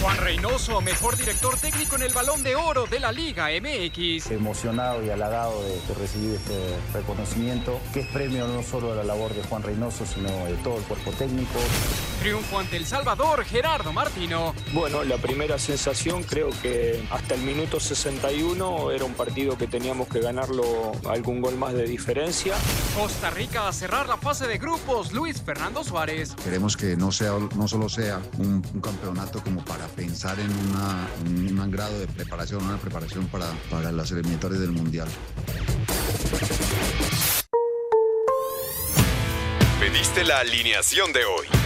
Juan Reynoso, mejor director técnico en el balón de oro de la Liga MX. Emocionado y halagado de, recibir este reconocimiento, que es premio no solo a la labor de Juan Reynoso, sino de todo el cuerpo técnico. Triunfo ante El Salvador, Gerardo Martino. Bueno, la primera sensación creo que hasta el minuto 61 era un partido que teníamos que ganarlo algún gol más de diferencia. Costa Rica a cerrar la fase de grupos, Luis Fernando Suárez. Queremos que no, sea, no solo sea un, campeonato como para pensar en una, un grado de preparación, una preparación para, para las eliminatorias del Mundial. Pediste la alineación de hoy.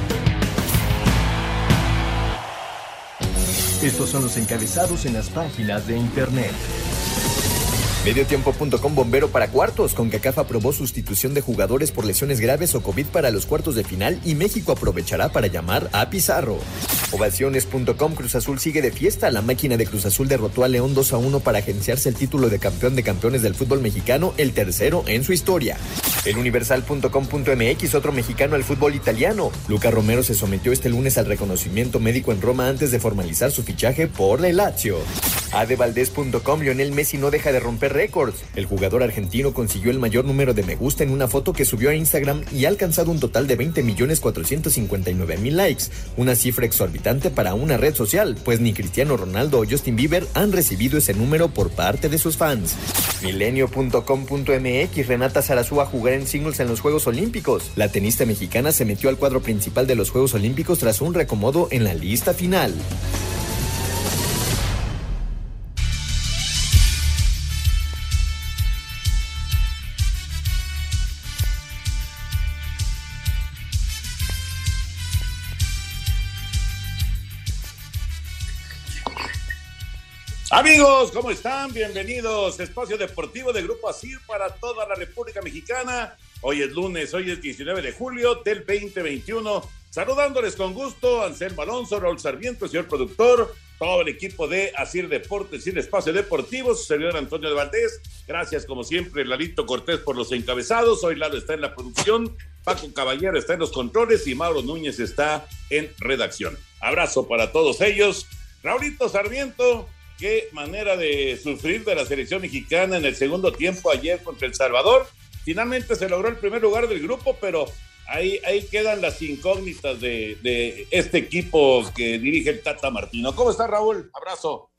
Estos son los encabezados en las páginas de internet. Mediotiempo.com bombero para cuartos. Con CACAF aprobó sustitución de jugadores por lesiones graves o COVID para los cuartos de final y México aprovechará para llamar a Pizarro. Ovaciones.com Cruz Azul sigue de fiesta. La máquina de Cruz Azul derrotó a León 2 a 1 para agenciarse el título de campeón de campeones del fútbol mexicano, el tercero en su historia. El universal.com.mx, otro mexicano al fútbol italiano. Luca Romero se sometió este lunes al reconocimiento médico en Roma antes de formalizar su fichaje por el Lazio. Adevaldez.com Lionel Messi no deja de romper récords. El jugador argentino consiguió el mayor número de me gusta en una foto que subió a Instagram y ha alcanzado un total de 20.459.000 likes, una cifra exorbitante para una red social, pues ni Cristiano Ronaldo o Justin Bieber han recibido ese número por parte de sus fans. Milenio.com.mx Renata Sarazúa a jugar en singles en los Juegos Olímpicos. La tenista mexicana se metió al cuadro principal de los Juegos Olímpicos tras un reacomodo en la lista final. Amigos, ¿cómo están? Bienvenidos. Espacio Deportivo de Grupo ASIR para toda la República Mexicana. Hoy es lunes, hoy es 19 de julio del 2021. Saludándoles con gusto, Anselmo Alonso, Raúl Sarmiento, señor productor, todo el equipo de Asir Deportes y el Espacio Deportivo, su servidor Antonio de Valdés. Gracias, como siempre, Lalito Cortés por los encabezados. Hoy Lalo está en la producción, Paco Caballero está en los controles y Mauro Núñez está en redacción. Abrazo para todos ellos. Raulito Sarmiento, qué manera de sufrir de la selección mexicana en el segundo tiempo ayer contra El Salvador. Finalmente se logró el primer lugar del grupo, pero ahí, ahí quedan las incógnitas de, de este equipo que dirige el Tata Martino. ¿Cómo está Raúl? Abrazo.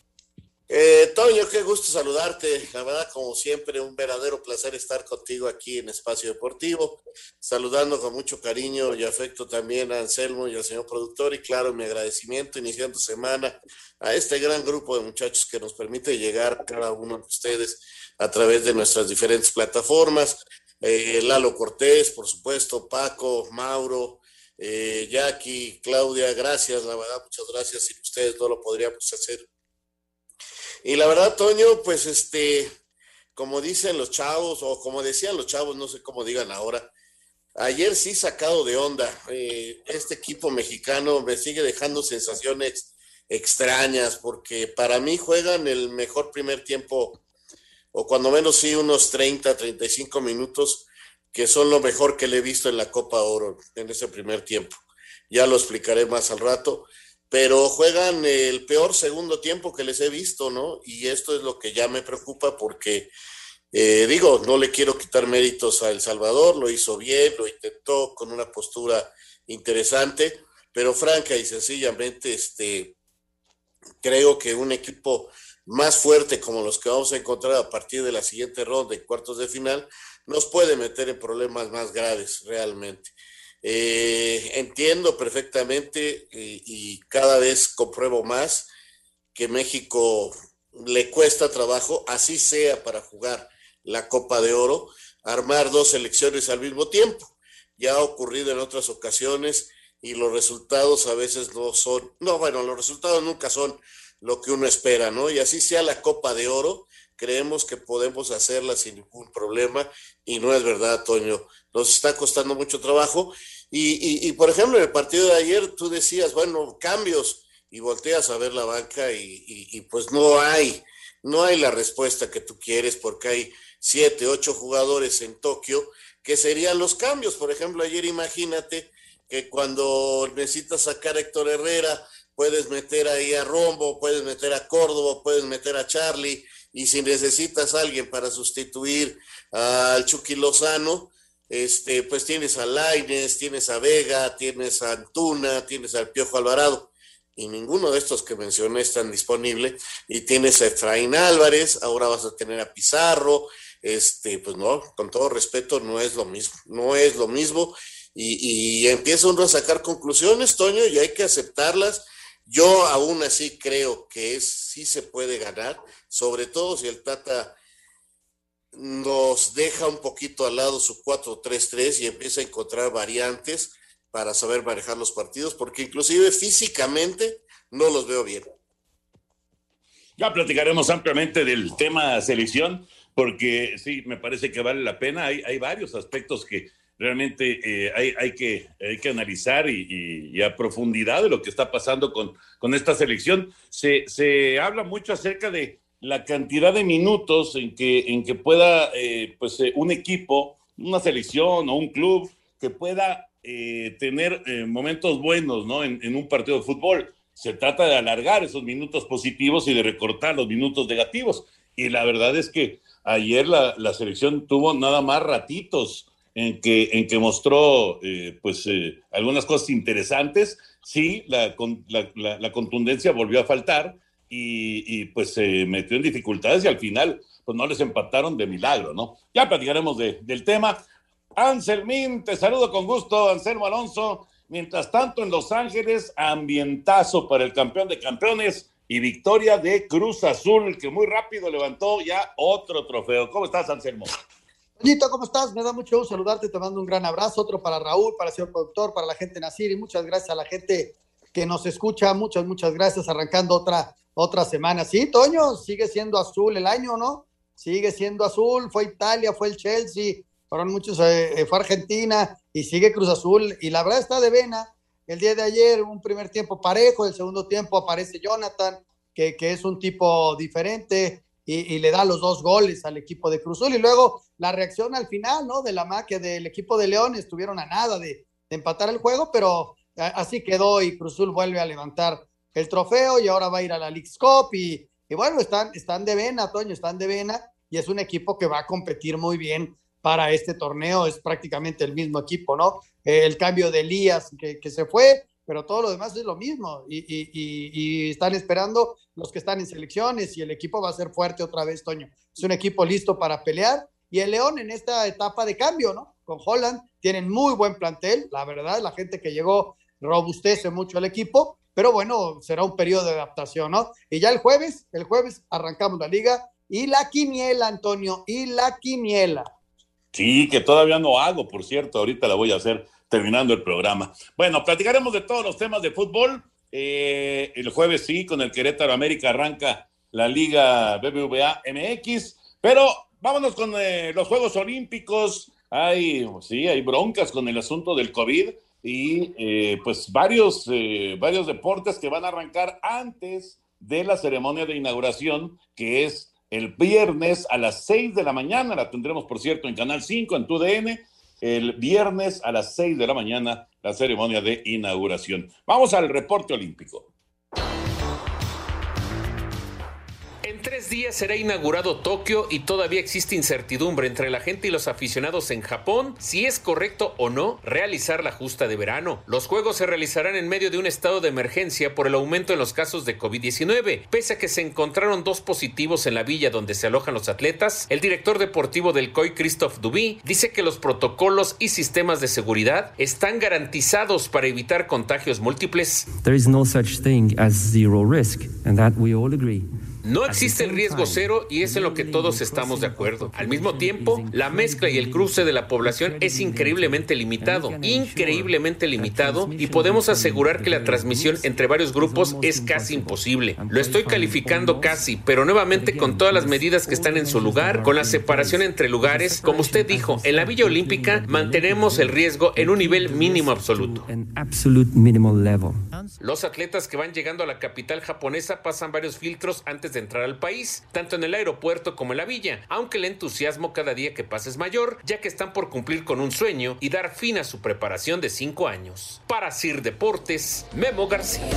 Eh, Toño, qué gusto saludarte. La verdad, como siempre, un verdadero placer estar contigo aquí en Espacio Deportivo. Saludando con mucho cariño y afecto también a Anselmo y al señor productor. Y claro, mi agradecimiento iniciando semana a este gran grupo de muchachos que nos permite llegar cada uno de ustedes a través de nuestras diferentes plataformas. Eh, Lalo Cortés, por supuesto, Paco, Mauro, eh, Jackie, Claudia, gracias, la verdad, muchas gracias. Sin ustedes no lo podríamos hacer y la verdad, Toño, pues este, como dicen los chavos, o como decían los chavos, no sé cómo digan ahora, ayer sí sacado de onda. Eh, este equipo mexicano me sigue dejando sensaciones extrañas, porque para mí juegan el mejor primer tiempo, o cuando menos sí unos 30, 35 minutos, que son lo mejor que le he visto en la Copa Oro en ese primer tiempo. Ya lo explicaré más al rato pero juegan el peor segundo tiempo que les he visto, ¿no? Y esto es lo que ya me preocupa porque, eh, digo, no le quiero quitar méritos a El Salvador, lo hizo bien, lo intentó con una postura interesante, pero franca y sencillamente, este, creo que un equipo más fuerte como los que vamos a encontrar a partir de la siguiente ronda en cuartos de final, nos puede meter en problemas más graves realmente. Eh, entiendo perfectamente y, cada vez compruebo más que México le cuesta trabajo, así sea para jugar la Copa de Oro, armar dos selecciones al mismo tiempo. Ya ha ocurrido en otras ocasiones y los resultados a veces no son, no, bueno, los resultados nunca son lo que uno espera, ¿no? Y así sea la Copa de Oro, creemos que podemos hacerla sin ningún problema y no es verdad, Toño. Nos está costando mucho trabajo. Y, y, por ejemplo, en el partido de ayer tú decías, bueno, cambios y volteas a ver la banca y, y pues no hay, no hay la respuesta que tú quieres porque hay siete, ocho jugadores en Tokio que serían los cambios. Por ejemplo, ayer imagínate que cuando necesitas sacar a Héctor Herrera, puedes meter ahí a Rombo, puedes meter a Córdoba, puedes meter a Charlie, y si necesitas a alguien para sustituir al Chucky este, pues tienes a Laines, tienes a Vega, tienes a Antuna, tienes al Piojo Alvarado, y ninguno de estos que mencioné están disponible, y tienes a Efraín Álvarez, ahora vas a tener a Pizarro, este, pues no, con todo respeto, no es lo mismo, no es lo mismo, y, y empieza uno a sacar conclusiones, Toño, y hay que aceptarlas, yo aún así creo que sí se puede ganar, sobre todo si el Tata nos deja un poquito al lado su 4-3-3 y empieza a encontrar variantes para saber manejar los partidos, porque inclusive físicamente no los veo bien. Ya platicaremos ampliamente del tema selección, porque sí, me parece que vale la pena. Hay varios aspectos que realmente eh, hay, hay, que, hay que analizar y, a profundidad de lo que está pasando con, con esta selección. Se, se habla mucho acerca de la cantidad de minutos en que, en que pueda eh, pues, eh, un equipo, una selección o un club que pueda tener momentos buenos ¿no? En, en, un partido de fútbol. Se trata de alargar esos minutos positivos y de recortar los minutos negativos. Y la verdad es que ayer la, la selección tuvo nada más ratitos en que, en que mostró eh, pues eh, algunas cosas interesantes. Sí, la, la, contundencia volvió a faltar y, pues se metió en dificultades y al final pues no les empataron de milagro, ¿no? Ya platicaremos de, del tema. Anselmín, te saludo con gusto, Anselmo Alonso. Mientras tanto, en Los Ángeles, ambientazo para el campeón de campeones y victoria de Cruz Azul, que muy rápido levantó ya otro trofeo. ¿Cómo estás, Anselmo? Toñito, ¿cómo estás? Me da mucho gusto saludarte, te mando un gran abrazo, otro para Raúl, para el señor productor, para la gente Nacir y muchas gracias a la gente que nos escucha, muchas, muchas gracias, arrancando otra, otra semana. Sí, Toño, sigue siendo azul el año, ¿no? Sigue siendo azul, fue Italia, fue el Chelsea, fueron muchos, eh, eh, fue Argentina y sigue Cruz Azul y la verdad está de vena. El día de ayer, un primer tiempo parejo, el segundo tiempo aparece Jonathan, que, que es un tipo diferente, y, le da los dos goles al equipo de Cruzul. Y luego la reacción al final, ¿no? De la maquia del equipo de León, estuvieron a nada de, empatar el juego, pero así quedó y Cruzul vuelve a levantar el trofeo y ahora va a ir a la League's Cup y, bueno, están, están de vena, Toño, están de vena y es un equipo que va a competir muy bien para este torneo, es prácticamente el mismo equipo, ¿no? El cambio de Elías que, que se fue, pero todo lo demás es lo mismo y, están esperando los que están en selecciones y el equipo va a ser fuerte otra vez, Toño. Es un equipo listo para pelear y el León en esta etapa de cambio, ¿no? Con Holland tienen muy buen plantel, la verdad, la gente que llegó robustece mucho el equipo, pero bueno, será un periodo de adaptación, ¿no? Y ya el jueves, el jueves arrancamos la liga y la quiniela, Antonio, y la quiniela. Sí, que todavía no hago, por cierto, ahorita la voy a hacer terminando el programa. Bueno, platicaremos de todos los temas de fútbol. Eh, el jueves sí, con el Querétaro América arranca la Liga BBVA MX, pero vámonos con eh, los Juegos Olímpicos. Hay, sí, hay broncas con el asunto del COVID y eh, pues varios, varios deportes que van a arrancar antes de la ceremonia de inauguración, que es el viernes a las 6 de la mañana. La tendremos, por cierto, en Canal 5, en TUDN el viernes a las 6 de la mañana la ceremonia de inauguración. Vamos al reporte olímpico. Tres días será inaugurado Tokio y todavía existe incertidumbre entre la gente y los aficionados en Japón si es correcto o no realizar la justa de verano. Los juegos se realizarán en medio de un estado de emergencia por el aumento en los casos de COVID-19. Pese a que se encontraron dos positivos en la villa donde se alojan los atletas, el director deportivo del COI, Christophe Duby, dice que los protocolos y sistemas de seguridad están garantizados para evitar contagios múltiples. There is no such thing as zero risk, and that we all agree. No existe el riesgo cero y es en lo que todos estamos de acuerdo. Al mismo tiempo, la mezcla y el cruce de la población es increíblemente limitado, increíblemente limitado y podemos asegurar que la transmisión entre varios grupos es casi imposible. Lo estoy calificando casi, pero nuevamente con todas las medidas que están en su lugar, con la separación entre lugares, como usted dijo, en la Villa Olímpica mantenemos el riesgo en un nivel mínimo absoluto. Los atletas que van llegando a la capital japonesa pasan varios filtros antes de entrar al país, tanto en el aeropuerto como en la villa, aunque el entusiasmo cada día que pasa es mayor, ya que están por cumplir con un sueño y dar fin a su preparación de cinco años. Para Sir Deportes, Memo García.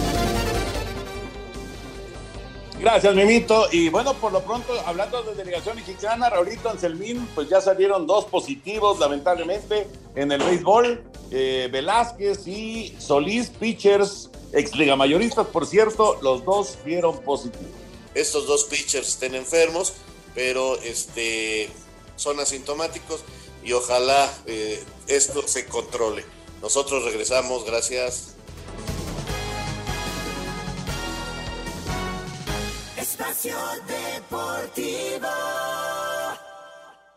Gracias, Mimito. Y bueno, por lo pronto, hablando de delegación mexicana, Raulito Anselmín, pues ya salieron dos positivos, lamentablemente, en el béisbol. Eh, Velázquez y Solís, pitchers, ex liga mayoristas, por cierto, los dos dieron positivo. Estos dos pitchers estén enfermos, pero este, son asintomáticos y ojalá eh, esto se controle. Nosotros regresamos, gracias. Espacio Deportivo.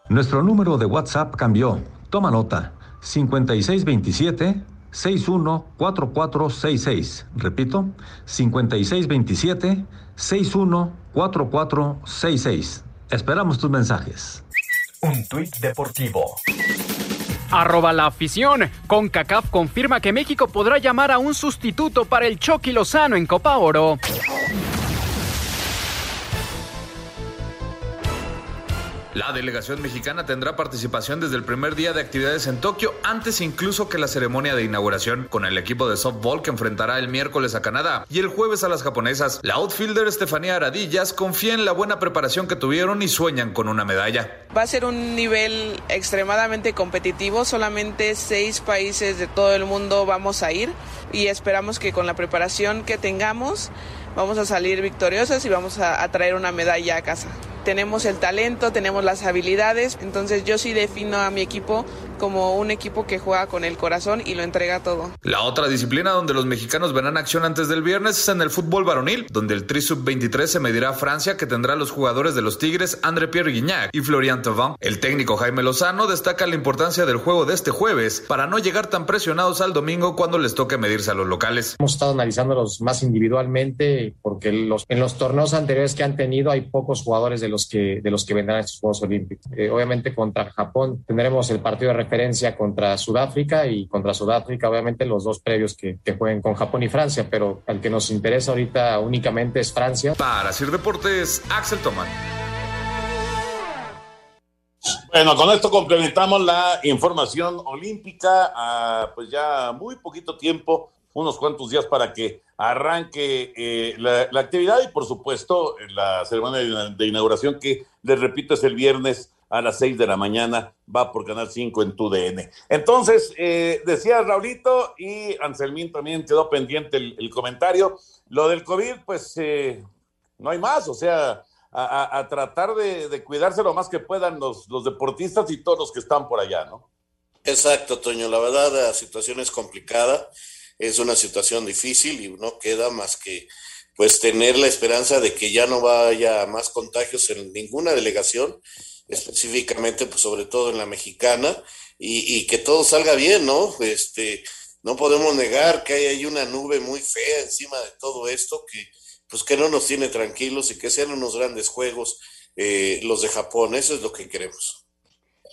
Nuestro número de WhatsApp cambió. Toma nota. 5627 614466. Repito, 5627 614466. Esperamos tus mensajes. Un tuit deportivo. Arroba la afición. CONCACAF confirma que México podrá llamar a un sustituto para el Chucky Lozano en Copa Oro. La delegación mexicana tendrá participación desde el primer día de actividades en Tokio, antes incluso que la ceremonia de inauguración, con el equipo de softball que enfrentará el miércoles a Canadá y el jueves a las japonesas. La outfielder Estefanía Aradillas confía en la buena preparación que tuvieron y sueñan con una medalla. Va a ser un nivel extremadamente competitivo, solamente seis países de todo el mundo vamos a ir y esperamos que con la preparación que tengamos vamos a salir victoriosas y vamos a, a traer una medalla a casa tenemos el talento, tenemos las habilidades, entonces yo sí defino a mi equipo como un equipo que juega con el corazón y lo entrega todo. La otra disciplina donde los mexicanos verán acción antes del viernes es en el fútbol varonil, donde el Tri Sub-23 se medirá a Francia que tendrá a los jugadores de los Tigres André Pierre Guignac y Florian Thauvin. El técnico Jaime Lozano destaca la importancia del juego de este jueves para no llegar tan presionados al domingo cuando les toque medirse a los locales. Hemos estado analizándolos más individualmente porque los, en los torneos anteriores que han tenido hay pocos jugadores de los que, de los que vendrán a estos Juegos Olímpicos. Eh, obviamente contra Japón tendremos el partido de referencia contra Sudáfrica y contra Sudáfrica obviamente los dos previos que, que jueguen con Japón y Francia, pero el que nos interesa ahorita únicamente es Francia. Para Sir Deportes, Axel Tomán. Bueno, con esto complementamos la información olímpica, a, pues ya muy poquito tiempo, unos cuantos días para que arranque eh, la, actividad y por supuesto la ceremonia de, inauguración que, les repito, es el viernes a las 6 de la mañana, va por Canal 5 en tu DN. Entonces, eh, decía Raulito y Anselmín también quedó pendiente el, comentario, lo del COVID, pues eh, no hay más, o sea, a tratar de, de, cuidarse lo más que puedan los, los deportistas y todos los que están por allá, ¿no? Exacto, Toño, la verdad la situación es complicada es una situación difícil y no queda más que pues tener la esperanza de que ya no vaya más contagios en ninguna delegación, específicamente pues sobre todo en la mexicana, y, y que todo salga bien, ¿no? Este, no podemos negar que hay, hay una nube muy fea encima de todo esto que pues que no nos tiene tranquilos y que sean unos grandes juegos eh, los de Japón, eso es lo que queremos.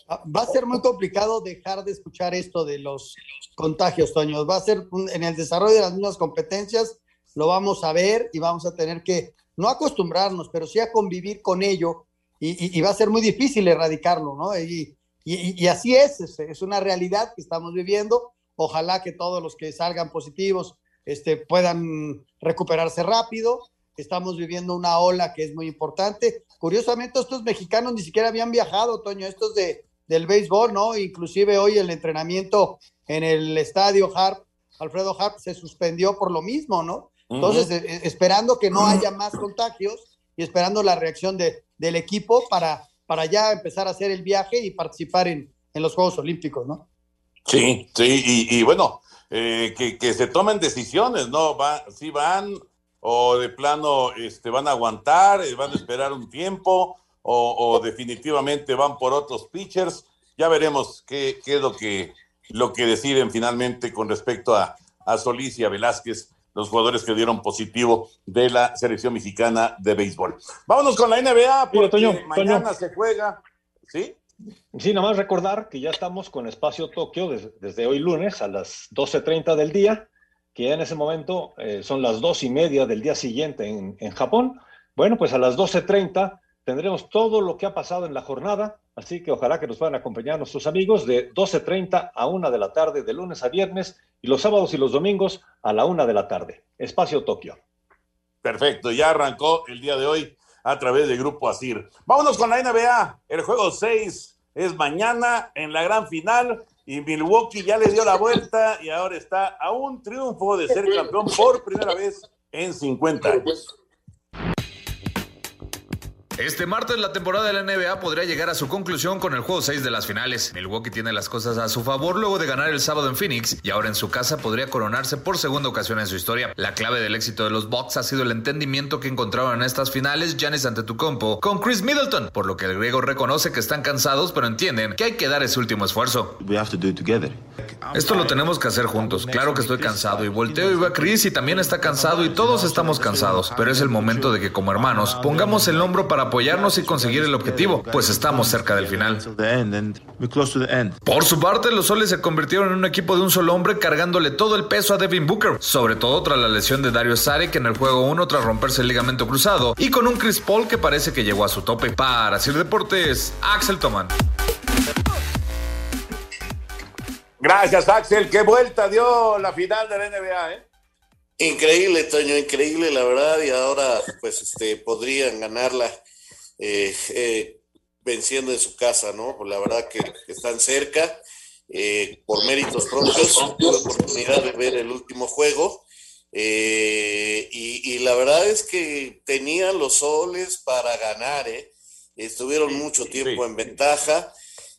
Va a ser muy complicado dejar de escuchar esto de los contagios, Toño. Va a ser en el desarrollo de las mismas competencias, lo vamos a ver y vamos a tener que, no acostumbrarnos, pero sí a convivir con ello y, y, y va a ser muy difícil erradicarlo, ¿no? Y, y así es, es, una realidad que estamos viviendo. Ojalá que todos los que salgan positivos este, puedan recuperarse rápido. Estamos viviendo una ola que es muy importante. Curiosamente, estos mexicanos ni siquiera habían viajado, Toño, estos de, del béisbol, ¿no? Inclusive hoy el entrenamiento en el estadio Harp, Alfredo Harp, se suspendió por lo mismo, ¿no? Entonces, uh -huh. esperando que no haya más contagios y esperando la reacción de, del equipo para, para ya empezar a hacer el viaje y participar en, en los Juegos Olímpicos, ¿no? Sí, sí, y, y bueno, eh, que, que, se tomen decisiones, ¿no? Va, si van o de plano este, van a aguantar, eh, van a esperar un tiempo o, definitivamente van por otros pitchers. Ya veremos qué, qué es lo que, lo que deciden finalmente con respecto a, a Solís y a Velázquez, los jugadores que dieron positivo de la selección mexicana de béisbol. Vámonos con la NBA, porque mañana se juega, ¿sí? Sí, nada más recordar que ya estamos con Espacio Tokio desde, hoy lunes a las 12.30 del día, que en ese momento eh, son las dos y media del día siguiente en, en Japón. Bueno, pues a las 12.30 tendremos todo lo que ha pasado en la jornada, así que ojalá que nos puedan acompañar nuestros amigos de 12.30 a 1 de la tarde, de lunes a viernes, y los sábados y los domingos a la 1 de la tarde. Espacio Tokio. Perfecto, ya arrancó el día de hoy a través del Grupo Asir. Vámonos con la NBA. El juego 6 es mañana en la gran final y Milwaukee ya le dio la vuelta y ahora está a un triunfo de ser campeón por primera vez en 50 años. Este martes la temporada de la NBA podría llegar a su conclusión con el juego 6 de las finales. Milwaukee tiene las cosas a su favor luego de ganar el sábado en Phoenix y ahora en su casa podría coronarse por segunda ocasión en su historia. La clave del éxito de los Bucks ha sido el entendimiento que encontraron en estas finales Giannis Antetokounmpo con Chris Middleton, por lo que el griego reconoce que están cansados pero entienden que hay que dar ese último esfuerzo. Esto lo tenemos que hacer juntos. Claro que estoy cansado y volteo y veo a Chris y también está cansado y todos estamos cansados, pero es el momento de que como hermanos pongamos el hombro para apoyarnos y conseguir el objetivo, pues estamos cerca del final. Por su parte, los soles se convirtieron en un equipo de un solo hombre cargándole todo el peso a Devin Booker, sobre todo tras la lesión de Dario Saric en el juego 1 tras romperse el ligamento cruzado y con un Chris Paul que parece que llegó a su tope. Para Sir Deportes, Axel Toman. Gracias, Axel. Qué vuelta dio la final de la NBA, ¿eh? Increíble, Toño, increíble, la verdad. Y ahora, pues, este, podrían ganarla eh, eh, venciendo en su casa, ¿no? Pues la verdad que, están cerca, eh, por méritos propios, tuve oportunidad de ver el último juego. Y, la verdad es que tenían los soles para ganar, estuvieron mucho tiempo en ventaja.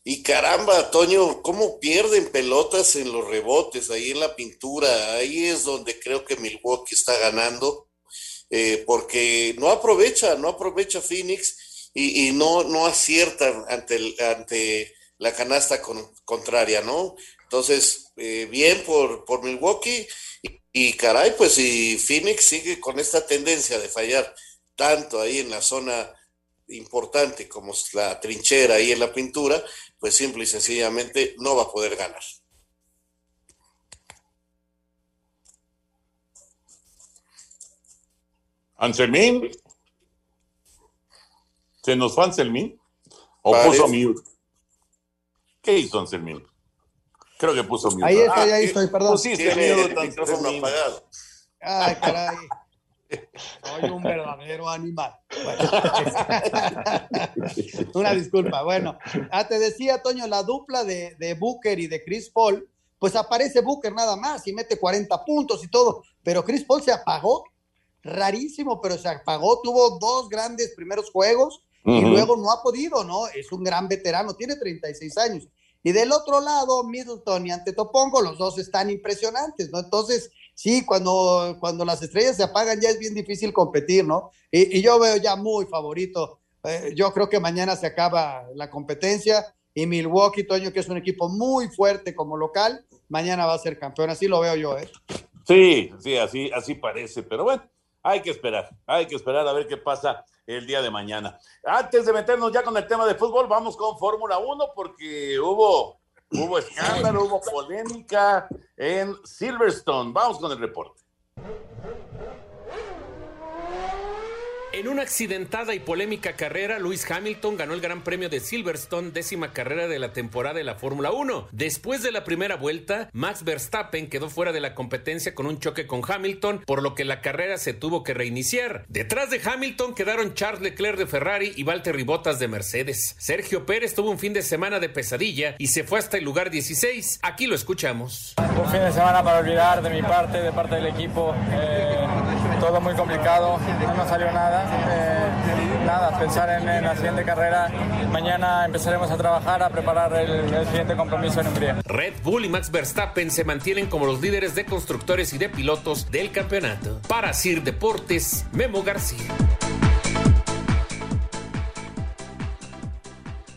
Y caramba, Toño, ¿cómo pierden pelotas en los rebotes, ahí en la pintura? Ahí es donde creo que Milwaukee está ganando, porque no aprovecha, no aprovecha Phoenix y, no, no aciertan ante, ante la canasta contraria, ¿no? Entonces, eh, bien por, por Milwaukee y, caray, pues si Phoenix sigue con esta tendencia de fallar tanto ahí en la zona importante como la trinchera ahí en la pintura, pues simple y sencillamente no va a poder ganar. Anselmín. ¿Se nos fue Anselmín? ¿O puso mute? ¿Qué hizo Anselmín? Creo que puso mute. Ahí estoy, ahí estoy, perdón. Pusiste mute, el micrófono apagado. Ay, caray. Soy un verdadero animal. Una disculpa. Bueno, ah, te decía, Toño, la dupla de, de, Booker y de Chris Paul, pues aparece Booker nada más y mete 40 puntos y todo, pero Chris Paul se apagó, rarísimo, pero se apagó, tuvo dos grandes primeros juegos y luego no ha podido, ¿no? Es un gran veterano, tiene 36 años. Y del otro lado, Middleton y Antetopongo, los dos están impresionantes, ¿no? Entonces, sí, cuando, cuando las estrellas se apagan ya es bien difícil competir, ¿no? Y, yo veo ya muy favorito. Eh, yo creo que mañana se acaba la competencia y Milwaukee, Toño, que es un equipo muy fuerte como local, mañana va a ser campeón. Así lo veo yo, ¿eh? Sí, sí, así, así parece, pero bueno, hay que esperar, hay que esperar a ver qué pasa el día de mañana. Antes de meternos ya con el tema de fútbol, vamos con Fórmula 1 porque hubo, hubo escándalo, hubo polémica en Silverstone. Vamos con el reporte. En una accidentada y polémica carrera, Lewis Hamilton ganó el Gran Premio de Silverstone, décima carrera de la temporada de la Fórmula 1. Después de la primera vuelta, Max Verstappen quedó fuera de la competencia con un choque con Hamilton, por lo que la carrera se tuvo que reiniciar. Detrás de Hamilton quedaron Charles Leclerc de Ferrari y Valtteri Bottas de Mercedes. Sergio Pérez tuvo un fin de semana de pesadilla y se fue hasta el lugar 16. Aquí lo escuchamos. Un fin de semana para olvidar de mi parte, de parte del equipo. Eh todo muy complicado, no salió nada. Eh, nada, pensar en, en, la siguiente carrera. Mañana empezaremos a trabajar, a preparar el, el siguiente compromiso en Hungría. Red Bull y Max Verstappen se mantienen como los líderes de constructores y de pilotos del campeonato. Para Sir Deportes, Memo García.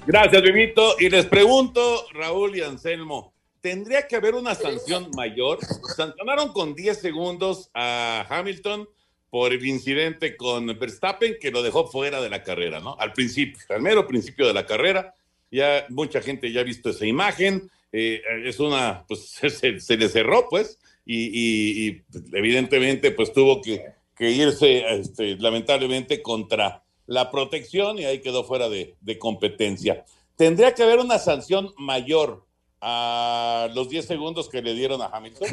Gracias, Vivito. Y les pregunto, Raúl y Anselmo, ¿tendría que haber una sanción mayor? Sancionaron con 10 segundos a Hamilton por el incidente con Verstappen que lo dejó fuera de la carrera, ¿no? Al principio, al mero principio de la carrera. Ya mucha gente ya ha visto esa imagen. Eh, es una, pues se, se, le cerró, pues, y, y, y evidentemente, pues tuvo que, que irse, este, lamentablemente, contra la protección y ahí quedó fuera de, de, competencia. ¿Tendría que haber una sanción mayor a los 10 segundos que le dieron a Hamilton?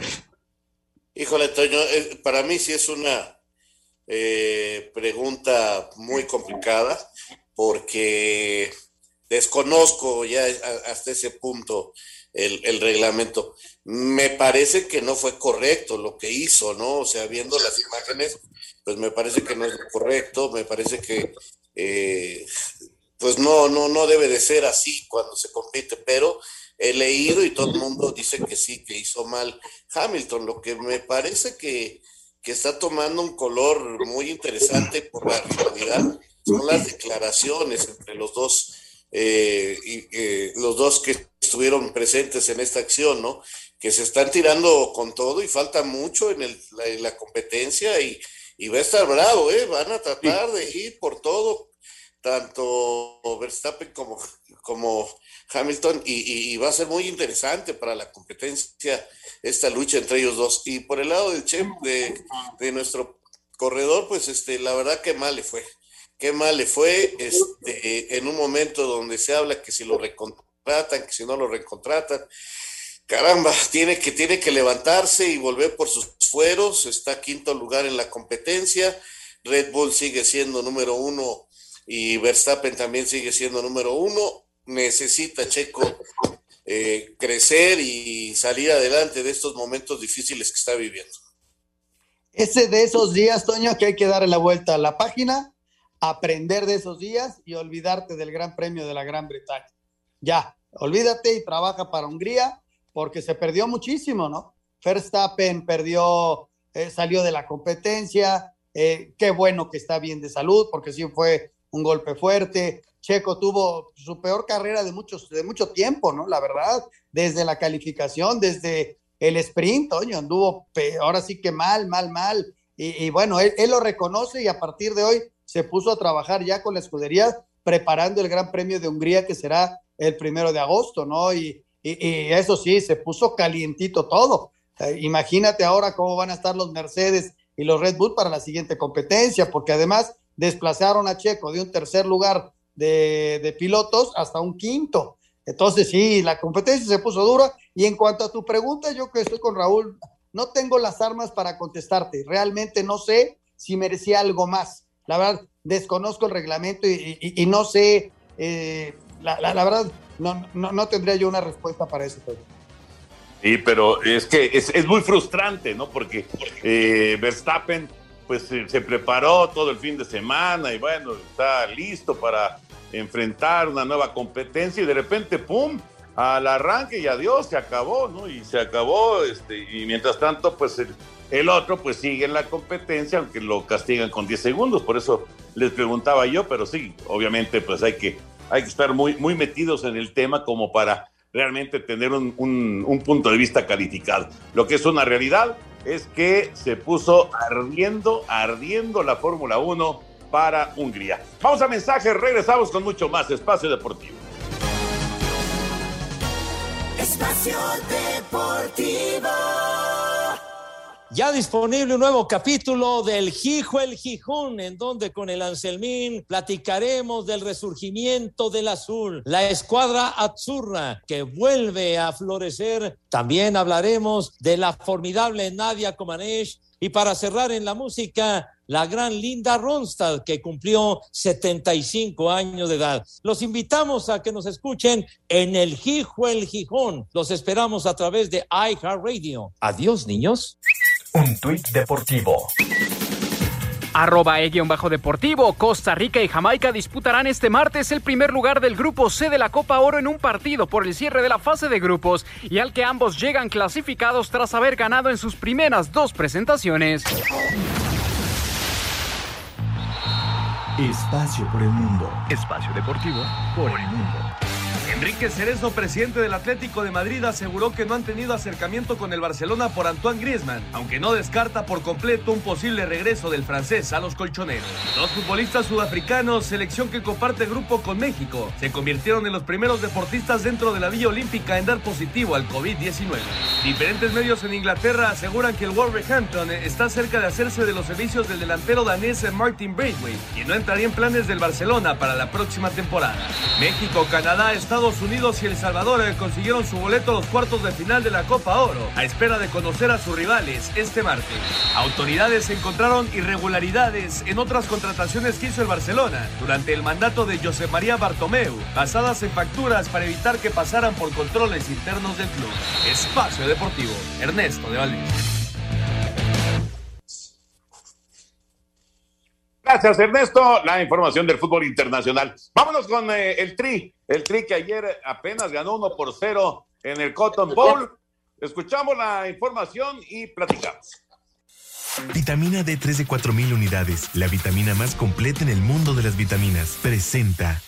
Híjole, Toño, eh, para mí sí es una eh, pregunta muy complicada porque desconozco ya hasta ese punto el, reglamento. Me parece que no fue correcto lo que hizo, ¿no? O sea, viendo las imágenes, pues me parece que no es correcto, me parece que eh, pues no, no, no debe de ser así cuando se compite, pero he leído y todo el mundo dice que sí, que hizo mal Hamilton. Lo que me parece que, que está tomando un color muy interesante por la rivalidad son las declaraciones entre los dos, eh, y, eh, los dos que estuvieron presentes en esta acción, ¿no? Que se están tirando con todo y falta mucho en, el, la, en la competencia y, y va a estar bravo, ¿eh? Van a tratar de ir por todo, tanto Verstappen como, como Hamilton, y, va a ser muy interesante para la competencia esta lucha entre ellos dos. Y por el lado del Chef, de, de nuestro corredor, pues este, la verdad que mal le fue. Qué mal le fue este, en un momento donde se habla que si lo recontratan, que si no lo recontratan caramba, tiene que, tiene que levantarse y volver por sus fueros, está quinto lugar en la competencia, Red Bull sigue siendo número uno y Verstappen también sigue siendo número uno, necesita Checo eh, crecer y salir adelante de estos momentos difíciles que está viviendo. Ese de esos días, Toño, que hay que darle la vuelta a la página, aprender de esos días y olvidarte del Gran Premio de la Gran Bretaña. Ya, olvídate y trabaja para Hungría porque se perdió muchísimo, ¿no? Verstappen perdió, eh, salió de la competencia, eh, qué bueno que está bien de salud, porque sí fue un golpe fuerte. Checo tuvo su peor carrera de, muchos, de mucho tiempo, ¿no? La verdad, desde la calificación, desde el sprint, Toño, anduvo ahora sí que mal, mal, mal. Y, bueno, él, lo reconoce y a partir de hoy se puso a trabajar ya con la escudería, preparando el Gran Premio de Hungría, que será el primero de agosto, ¿no? Y, y, y, eso sí, se puso calientito todo. Eh, imagínate ahora cómo van a estar los Mercedes y los Red Bull para la siguiente competencia, porque además desplazaron a Checo de un tercer lugar de, pilotos hasta un quinto. Entonces sí, la competencia se puso dura. Y en cuanto a tu pregunta, yo que estoy con Raúl, no tengo las armas para contestarte. Realmente no sé si merecía algo más. La verdad, desconozco el reglamento y, no sé, eh, la, la, verdad, no, no, no, tendría yo una respuesta para eso. Sí, pero es que es, es muy frustrante, ¿no? Porque eh, Verstappen pues se, preparó todo el fin de semana y bueno, está listo para enfrentar una nueva competencia y de repente, ¡pum! Al arranque y adiós, se acabó, ¿no? Y se acabó, este, y mientras tanto, pues el, otro pues sigue en la competencia, aunque lo castigan con 10 segundos, por eso les preguntaba yo, pero sí, obviamente pues hay que hay que estar muy, muy metidos en el tema como para realmente tener un, un, un, punto de vista calificado. Lo que es una realidad es que se puso ardiendo, ardiendo la Fórmula 1 para Hungría. Vamos a mensajes, regresamos con mucho más Espacio Deportivo. Espacio Deportivo. Ya disponible un nuevo capítulo del Gijo el Gijón, en donde con el Anselmín platicaremos del resurgimiento del azul, la escuadra Azzurra que vuelve a florecer. También hablaremos de la formidable Nadia Comaneci y para cerrar en la música, la gran Linda Ronstadt, que cumplió 75 años de edad. Los invitamos a que nos escuchen en el Gijo el Gijón. Los esperamos a través de iHeartRadio. Adiós, niños. Un tuit deportivo. Arroba E-Deportivo, Costa Rica y Jamaica disputarán este martes el primer lugar del grupo C de la Copa Oro en un partido por el cierre de la fase de grupos y al que ambos llegan clasificados tras haber ganado en sus primeras dos presentaciones. Espacio por el mundo. Espacio deportivo por el mundo. Enrique Cerezo, presidente del Atlético de Madrid, aseguró que no han tenido acercamiento con el Barcelona por Antoine Griezmann, aunque no descarta por completo un posible regreso del francés a los colchoneros. Dos futbolistas sudafricanos, selección que comparte grupo con México, se convirtieron en los primeros deportistas dentro de la Villa Olímpica en dar positivo al COVID-19. Diferentes medios en Inglaterra aseguran que el Wolverhampton está cerca de hacerse de los servicios del delantero danés Martin Braithwaite, quien no entraría en planes del Barcelona para la próxima temporada. México, Canadá, Estados Unidos y El Salvador eh, consiguieron su boleto a los cuartos de final de la Copa Oro, a espera de conocer a sus rivales este martes. Autoridades encontraron irregularidades en otras contrataciones que hizo el Barcelona durante el mandato de José María Bartomeu, basadas en facturas para evitar que pasaran por controles internos del club. Espacio Deportivo, Ernesto de Valdés. Gracias, Ernesto. La información del fútbol internacional. Vámonos con eh, el Tri. El Tri que ayer apenas ganó 1 por 0 en el Cotton Bowl. Escuchamos la información y platicamos. Vitamina D3 de 4000 unidades, la vitamina más completa en el mundo de las vitaminas, presenta.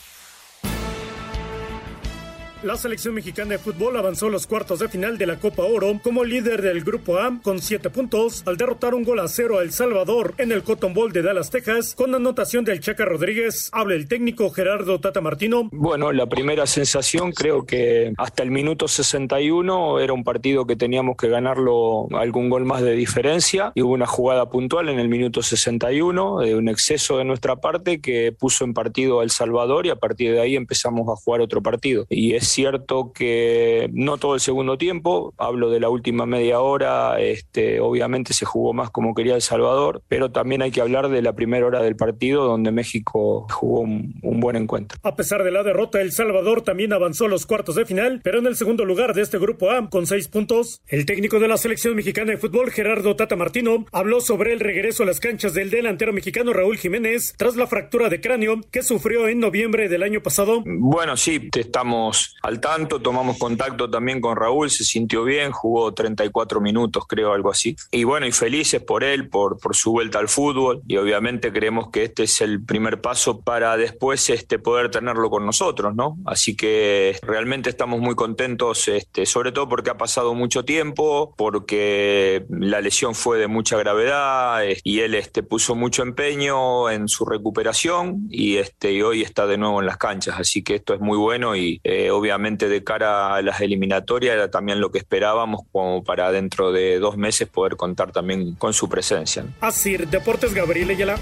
La selección mexicana de fútbol avanzó los cuartos de final de la Copa Oro como líder del Grupo A con siete puntos al derrotar un gol a cero a El Salvador en el Cotton Bowl de Dallas, Texas, con anotación del Chaca Rodríguez. Habla el técnico Gerardo Tata Martino. Bueno, la primera sensación creo que hasta el minuto 61 era un partido que teníamos que ganarlo algún gol más de diferencia y hubo una jugada puntual en el minuto 61 de un exceso de nuestra parte que puso en partido a El Salvador y a partir de ahí empezamos a jugar otro partido. Y es cierto que no todo el segundo tiempo, hablo de la última media hora, este, obviamente se jugó más como quería El Salvador, pero también hay que hablar de la primera hora del partido donde México jugó un, un buen encuentro. A pesar de la derrota, El Salvador también avanzó a los cuartos de final, pero en el segundo lugar de este grupo A con seis puntos. El técnico de la selección mexicana de fútbol, Gerardo Tata Martino, habló sobre el regreso a las canchas del delantero mexicano Raúl Jiménez tras la fractura de cráneo que sufrió en noviembre del año pasado. Bueno, sí, estamos al tanto, tomamos contacto también con Raúl, se sintió bien, jugó 34 minutos, creo, algo así. Y bueno, y felices por él, por, por su vuelta al fútbol, y obviamente creemos que este es el primer paso para después este, poder tenerlo con nosotros, ¿no? Así que realmente estamos muy contentos, este, sobre todo porque ha pasado mucho tiempo, porque la lesión fue de mucha gravedad y él este, puso mucho empeño en su recuperación y, este, y hoy está de nuevo en las canchas, así que esto es muy bueno y eh, obviamente de cara a las eliminatorias era también lo que esperábamos como para dentro de dos meses poder contar también con su presencia. Así, Deportes Gabriel Ayala.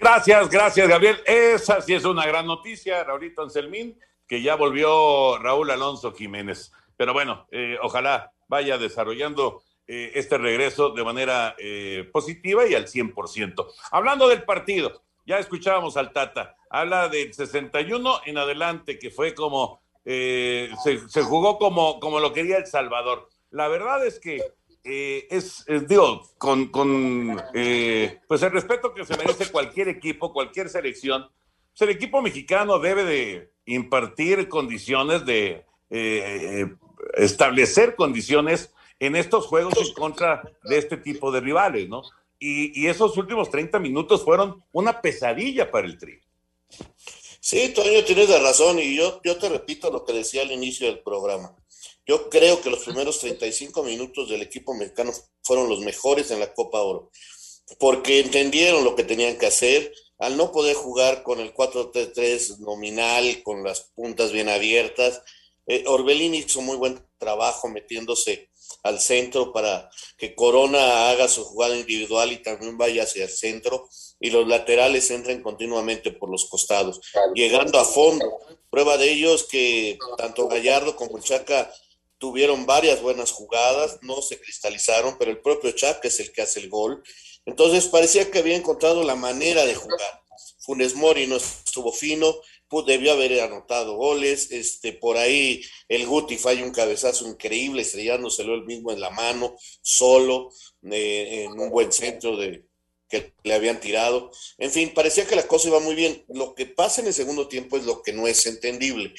Gracias, gracias, Gabriel. Esa sí es una gran noticia, Raulito Anselmín, que ya volvió Raúl Alonso Jiménez. Pero bueno, eh, ojalá vaya desarrollando eh, este regreso de manera eh, positiva y al 100%. Hablando del partido, ya escuchábamos al Tata, habla del 61 en adelante, que fue como, se, se, jugó como, como lo quería El Salvador. La verdad es que eh, es, es, digo, con, con eh, pues el respeto que se merece cualquier equipo, cualquier selección, pues el equipo mexicano debe de impartir condiciones, de eh, establecer condiciones en estos juegos en contra de este tipo de rivales, ¿no? Y, y esos últimos 30 minutos fueron una pesadilla para el Tri. Sí, Toño, tienes la razón, y yo, te repito lo que decía al inicio del programa. Yo creo que los primeros 35 minutos del equipo mexicano fueron los mejores en la Copa Oro, porque entendieron lo que tenían que hacer. Al no poder jugar con el 4-3-3 nominal, con las puntas bien abiertas, eh, Orbelín hizo muy buen trabajo metiéndose al centro para que Corona haga su jugada individual y también vaya hacia el centro y los laterales entren continuamente por los costados, llegando a fondo. Prueba de ello es que tanto Gallardo como Chaca tuvieron varias buenas jugadas, no se cristalizaron, pero el propio Chaca es el que hace el gol. Entonces parecía que había encontrado la manera de jugar. Funes Mori no estuvo fino, debió haber anotado goles, este, por ahí el Guti falla un cabezazo increíble, estrellándoselo él mismo en la mano, solo, eh, en un buen centro de, que le habían tirado. En fin, parecía que la cosa iba muy bien. Lo que pasa en el segundo tiempo es lo que no es entendible.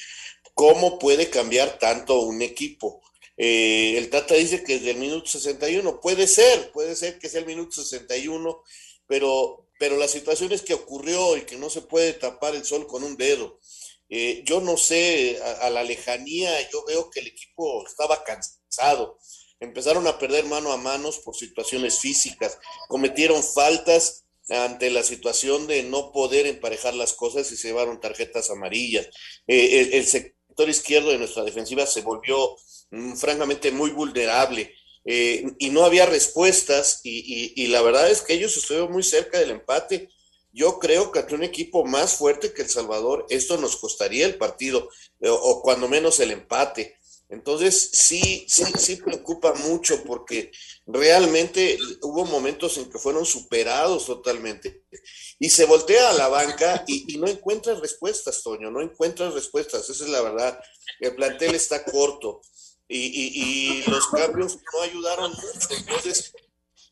¿Cómo puede cambiar tanto un equipo? Eh, el Tata dice que desde el minuto 61, puede ser, puede ser que sea el minuto 61, pero, pero la situación es que ocurrió y que no se puede tapar el sol con un dedo. Eh, yo no sé, a, la lejanía yo veo que el equipo estaba cansado, empezaron a perder mano a manos por situaciones físicas, cometieron faltas ante la situación de no poder emparejar las cosas y se llevaron tarjetas amarillas. Eh, el, el, sector izquierdo de nuestra defensiva se volvió mm, francamente muy vulnerable. Eh, y no había respuestas y, la verdad es que ellos estuvieron muy cerca del empate. Yo creo que ante un equipo más fuerte que El Salvador, esto nos costaría el partido o, o cuando menos el empate. Entonces, sí, sí, sí preocupa mucho porque realmente hubo momentos en que fueron superados totalmente. Y se voltea a la banca y, y no encuentra respuestas, Toño, no encuentra respuestas, esa es la verdad. El plantel está corto y, y, los cambios no ayudaron mucho. Entonces,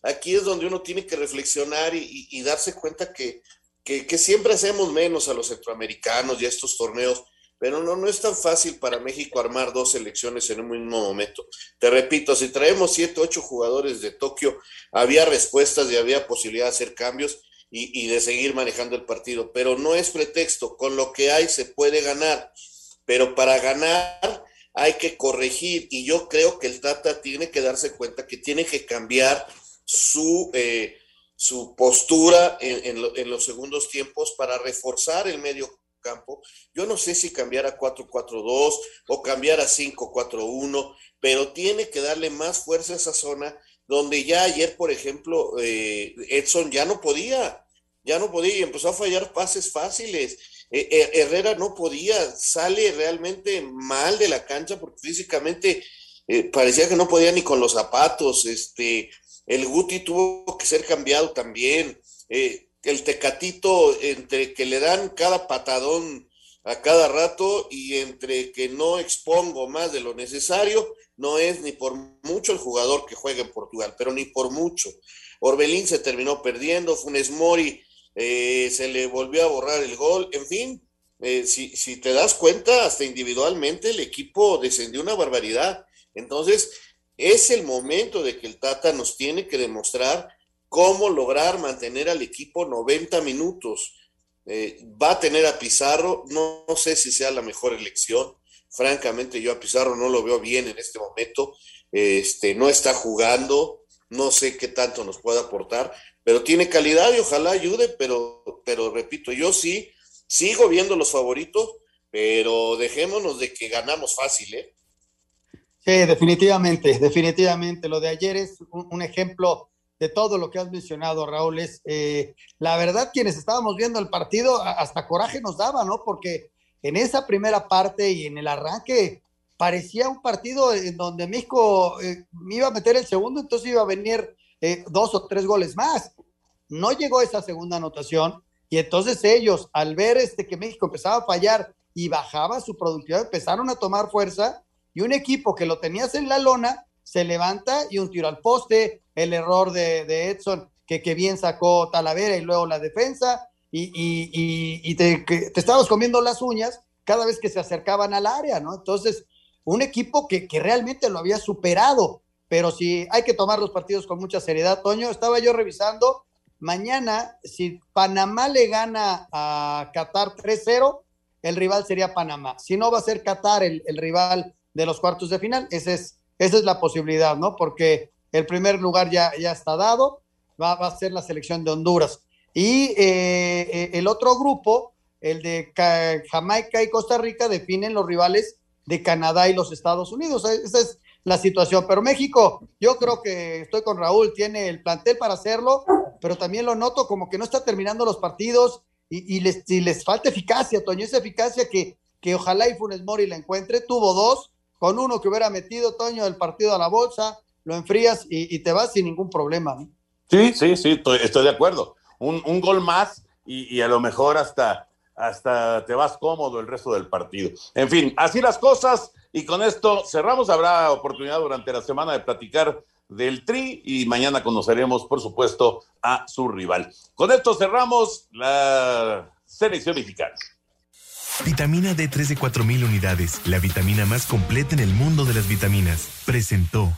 aquí es donde uno tiene que reflexionar y, y darse cuenta que, que, que siempre hacemos menos a los centroamericanos y a estos torneos pero no, no es tan fácil para México armar dos selecciones en un mismo momento. Te repito, si traemos siete, ocho jugadores de Tokio, había respuestas y había posibilidad de hacer cambios y, y, de seguir manejando el partido, pero no es pretexto, con lo que hay se puede ganar, pero para ganar hay que corregir y yo creo que el Tata tiene que darse cuenta que tiene que cambiar su... Eh, su postura en, lo, en los segundos tiempos para reforzar el medio campo. Yo no sé si cambiar a 4-4-2 o cambiar a 5-4-1, pero tiene que darle más fuerza a esa zona donde ya ayer, por ejemplo, eh, Edson ya no podía, ya no podía y empezó a fallar pases fáciles. Eh, eh, Herrera no podía, sale realmente mal de la cancha porque físicamente eh, parecía que no podía ni con los zapatos. Este, el Guti tuvo que ser cambiado también. Eh, el tecatito entre que le dan cada patadón a cada rato y entre que no expongo más de lo necesario, no es ni por mucho el jugador que juega en Portugal, pero ni por mucho. Orbelín se terminó perdiendo, Funes Mori eh, se le volvió a borrar el gol, en fin, eh, si, si te das cuenta, hasta individualmente el equipo descendió una barbaridad. Entonces, es el momento de que el Tata nos tiene que demostrar cómo lograr mantener al equipo 90 minutos. Eh, va a tener a Pizarro, no, no, sé si sea la mejor elección. Francamente, yo a Pizarro no lo veo bien en este momento. Este, no está jugando, no sé qué tanto nos puede aportar, pero tiene calidad y ojalá ayude, pero, pero repito, yo sí sigo viendo los favoritos, pero dejémonos de que ganamos fácil, ¿eh? Sí, definitivamente, definitivamente. Lo de ayer es un, ejemplo de todo lo que has mencionado, Raúl, es eh, la verdad, quienes estábamos viendo el partido, hasta coraje nos daba, ¿no? Porque en esa primera parte y en el arranque parecía un partido en donde México eh, iba a meter el segundo, entonces iba a venir eh, dos o tres goles más. No llegó esa segunda anotación y entonces ellos, al ver este que México empezaba a fallar y bajaba su productividad, empezaron a tomar fuerza y un equipo que lo tenías en la lona se levanta y un tiro al poste, el error de, Edson, que, que, bien sacó Talavera y luego la defensa, y te, te, estabas comiendo las uñas cada vez que se acercaban al área, ¿no? Entonces, un equipo que, que realmente lo había superado, pero si hay que tomar los partidos con mucha seriedad, Toño, estaba yo revisando, mañana, si Panamá le gana a Qatar 3-0, el rival sería Panamá. Si no, va a ser Qatar el, rival de los cuartos de final. Ese es esa es la posibilidad, ¿no? Porque el primer lugar ya, ya está dado, va, va, a ser la selección de Honduras. Y eh, el otro grupo, el de Jamaica y Costa Rica, definen los rivales de Canadá y los Estados Unidos. Esa es la situación. Pero México, yo creo que estoy con Raúl, tiene el plantel para hacerlo, pero también lo noto como que no está terminando los partidos y, les, y les, falta eficacia, Toño, esa eficacia que, que ojalá y Funes Mori la encuentre. Tuvo dos, con uno que hubiera metido Toño del partido a la bolsa, lo enfrías y, te vas sin ningún problema. Sí, sí, sí, estoy, estoy de acuerdo. Un, un, gol más y, a lo mejor hasta, hasta te vas cómodo el resto del partido. En fin, así las cosas y con esto cerramos. Habrá oportunidad durante la semana de platicar del Tri y mañana conoceremos, por supuesto, a su rival. Con esto cerramos la selección mexicana. Vitamina D3 de 4000 unidades, la vitamina más completa en el mundo de las vitaminas, presentó.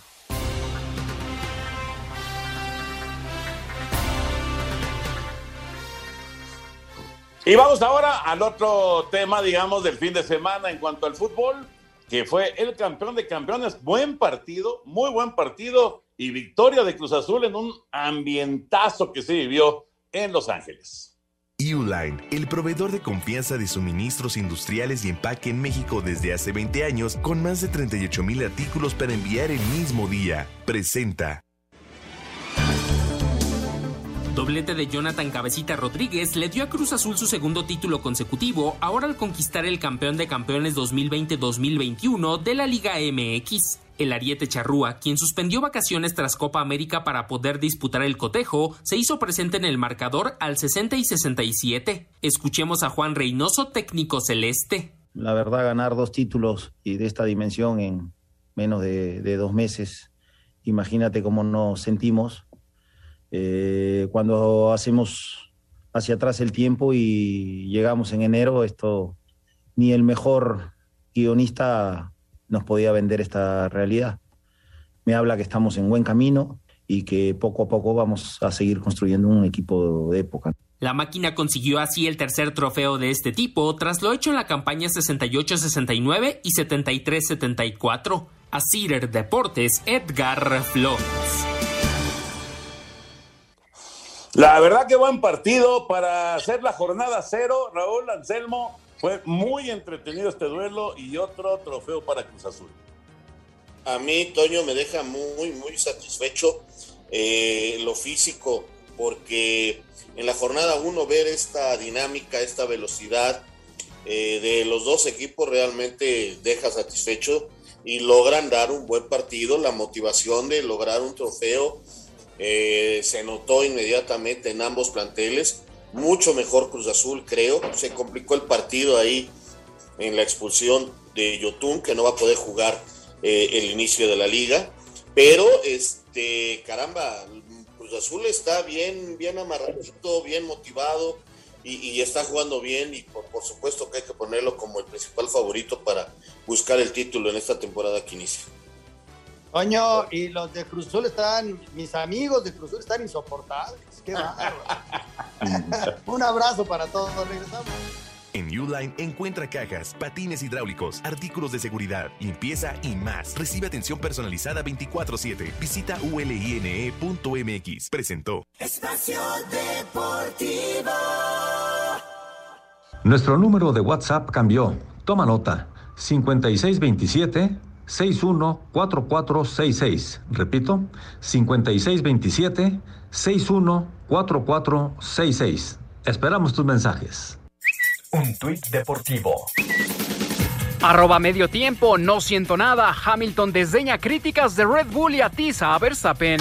Y vamos ahora al otro tema, digamos, del fin de semana en cuanto al fútbol, que fue el campeón de campeones. Buen partido, muy buen partido y victoria de Cruz Azul en un ambientazo que se vivió en Los Ángeles. Uline, el proveedor de confianza de suministros industriales y empaque en México desde hace 20 años, con más de 38 mil artículos para enviar el mismo día, presenta. Doblete de Jonathan Cabecita Rodríguez le dio a Cruz Azul su segundo título consecutivo, ahora al conquistar el campeón de campeones 2020-2021 de la Liga MX. El Ariete Charrúa, quien suspendió vacaciones tras Copa América para poder disputar el cotejo, se hizo presente en el marcador al 60 y 67. Escuchemos a Juan Reynoso, técnico celeste. La verdad, ganar dos títulos y de esta dimensión en menos de, de dos meses, imagínate cómo nos sentimos eh, cuando hacemos hacia atrás el tiempo y llegamos en enero, esto ni el mejor guionista nos podía vender esta realidad. Me habla que estamos en buen camino y que poco a poco vamos a seguir construyendo un equipo de época. La máquina consiguió así el tercer trofeo de este tipo tras lo hecho en la campaña 68-69 y 73-74. A Cider Deportes, Edgar Flores. La verdad que buen partido para hacer la jornada cero, Raúl Anselmo. Fue muy entretenido este duelo y otro trofeo para Cruz Azul. A mí, Toño, me deja muy, muy satisfecho eh, lo físico, porque en la jornada uno ver esta dinámica, esta velocidad eh, de los dos equipos realmente deja satisfecho y logran dar un buen partido, la motivación de lograr un trofeo eh, se notó inmediatamente en ambos planteles. Mucho mejor Cruz Azul, creo. Se complicó el partido ahí en la expulsión de Yotun, que no va a poder jugar eh, el inicio de la liga. Pero, este, caramba, Cruz Azul está bien, bien amarradito, bien motivado y, está jugando bien. Y por, por supuesto que hay que ponerlo como el principal favorito para buscar el título en esta temporada que inicia. Coño, y los de Cruzul están, mis amigos de Cruzul están insoportables. Qué bárbaro. Un abrazo para todos. Regresamos. En Uline encuentra cajas, patines hidráulicos, artículos de seguridad, limpieza y más. Recibe atención personalizada 24-7. Visita uline.mx. Presentó. Espacio Deportivo. Nuestro número de WhatsApp cambió. Toma nota. 5627 614466. Repito, 5627 614466. Esperamos tus mensajes. Un tuit deportivo. Arroba medio tiempo, no siento nada. Hamilton desdeña críticas de Red Bull y atiza a Verstappen.